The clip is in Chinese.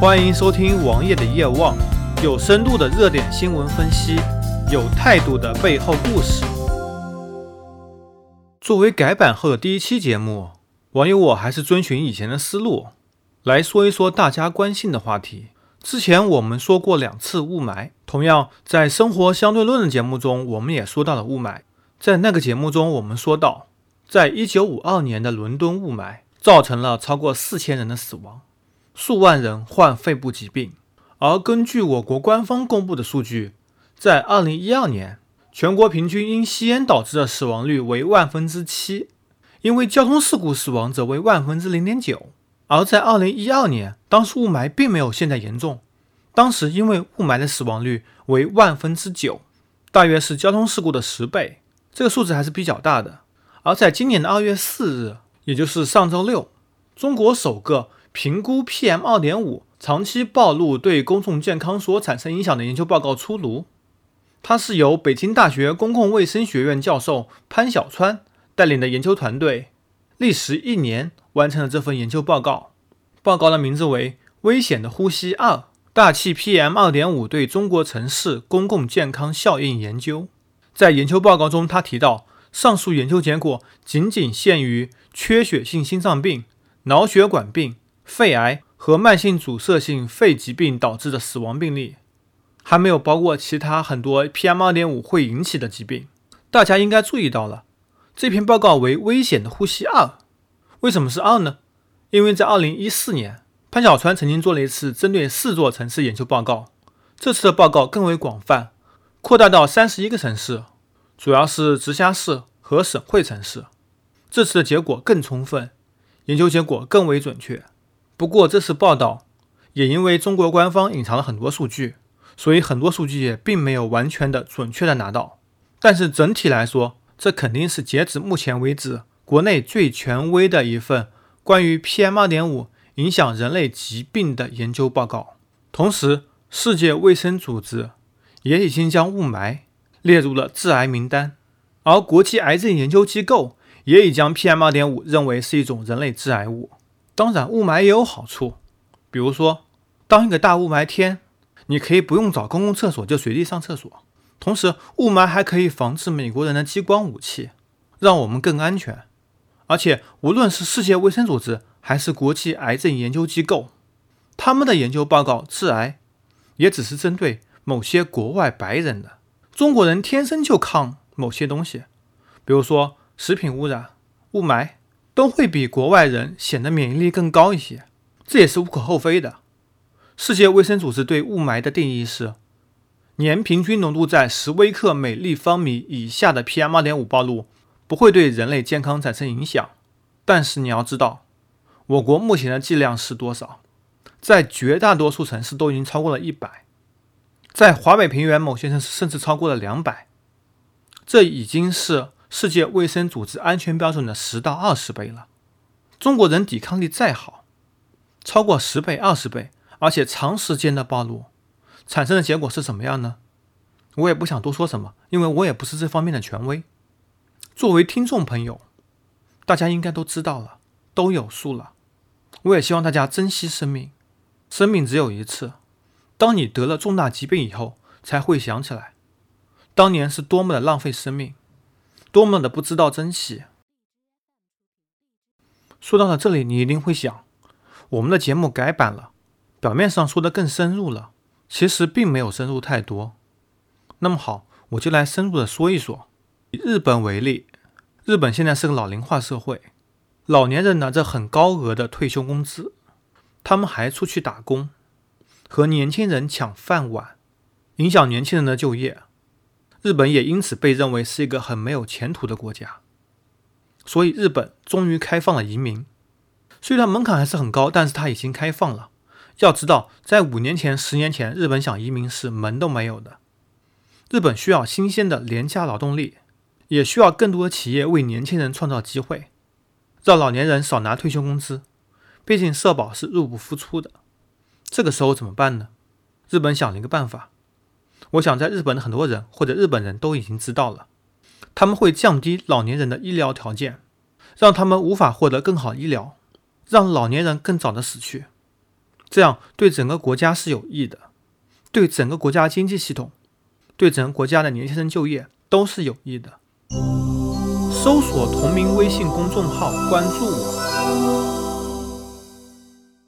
欢迎收听王爷的夜望，有深度的热点新闻分析，有态度的背后故事。作为改版后的第一期节目，网友我还是遵循以前的思路，来说一说大家关心的话题。之前我们说过两次雾霾，同样在生活相对论的节目中，我们也说到了雾霾。在那个节目中，我们说到，在一九五二年的伦敦雾霾造成了超过四千人的死亡。数万人患肺部疾病，而根据我国官方公布的数据，在二零一二年，全国平均因吸烟导致的死亡率为万分之七，因为交通事故死亡则为万分之零点九。而在二零一二年，当时雾霾并没有现在严重，当时因为雾霾的死亡率为万分之九，大约是交通事故的十倍，这个数字还是比较大的。而在今年的二月四日，也就是上周六，中国首个。评估 PM 二点五长期暴露对公众健康所产生影响的研究报告出炉。它是由北京大学公共卫生学院教授潘小川带领的研究团队，历时一年完成了这份研究报告。报告的名字为《危险的呼吸二：大气 PM 二点五对中国城市公共健康效应研究》。在研究报告中，他提到，上述研究结果仅仅限于缺血性心脏病、脑血管病。肺癌和慢性阻塞性肺疾病导致的死亡病例，还没有包括其他很多 PM 二点五会引起的疾病。大家应该注意到了，这篇报告为危险的呼吸二。为什么是二呢？因为在二零一四年，潘小川曾经做了一次针对四座城市研究报告，这次的报告更为广泛，扩大到三十一个城市，主要是直辖市和省会城市。这次的结果更充分，研究结果更为准确。不过这次报道也因为中国官方隐藏了很多数据，所以很多数据也并没有完全的准确的拿到。但是整体来说，这肯定是截止目前为止国内最权威的一份关于 PM 二点五影响人类疾病的研究报告。同时，世界卫生组织也已经将雾霾列入了致癌名单，而国际癌症研究机构也已将 PM 二点五认为是一种人类致癌物。当然，雾霾也有好处，比如说，当一个大雾霾天，你可以不用找公共厕所就随地上厕所。同时，雾霾还可以防止美国人的激光武器，让我们更安全。而且，无论是世界卫生组织还是国际癌症研究机构，他们的研究报告致癌，也只是针对某些国外白人的。中国人天生就抗某些东西，比如说食品污染、雾霾。都会比国外人显得免疫力更高一些，这也是无可厚非的。世界卫生组织对雾霾的定义是：年平均浓度在十微克每立方米以下的 PM2.5 暴露不会对人类健康产生影响。但是你要知道，我国目前的剂量是多少？在绝大多数城市都已经超过了一百，在华北平原某些城市甚至超过了两百，这已经是。世界卫生组织安全标准的十到二十倍了。中国人抵抗力再好，超过十倍、二十倍，而且长时间的暴露，产生的结果是什么样呢？我也不想多说什么，因为我也不是这方面的权威。作为听众朋友，大家应该都知道了，都有数了。我也希望大家珍惜生命，生命只有一次。当你得了重大疾病以后，才会想起来，当年是多么的浪费生命。多么的不知道珍惜！说到了这里，你一定会想，我们的节目改版了，表面上说的更深入了，其实并没有深入太多。那么好，我就来深入的说一说。以日本为例，日本现在是个老龄化社会，老年人拿着很高额的退休工资，他们还出去打工，和年轻人抢饭碗，影响年轻人的就业。日本也因此被认为是一个很没有前途的国家，所以日本终于开放了移民。虽然门槛还是很高，但是它已经开放了。要知道，在五年前、十年前，日本想移民是门都没有的。日本需要新鲜的廉价劳动力，也需要更多的企业为年轻人创造机会，让老年人少拿退休工资。毕竟社保是入不敷出的。这个时候怎么办呢？日本想了一个办法。我想在日本的很多人或者日本人都已经知道了。他们会降低老年人的医疗条件让他们无法获得更好医疗让老年人更早的死去。这样对整个国家是有益的对整个国家经济系统对整个国家的年轻人就业都是有益的。搜索同名微信公众号关注我。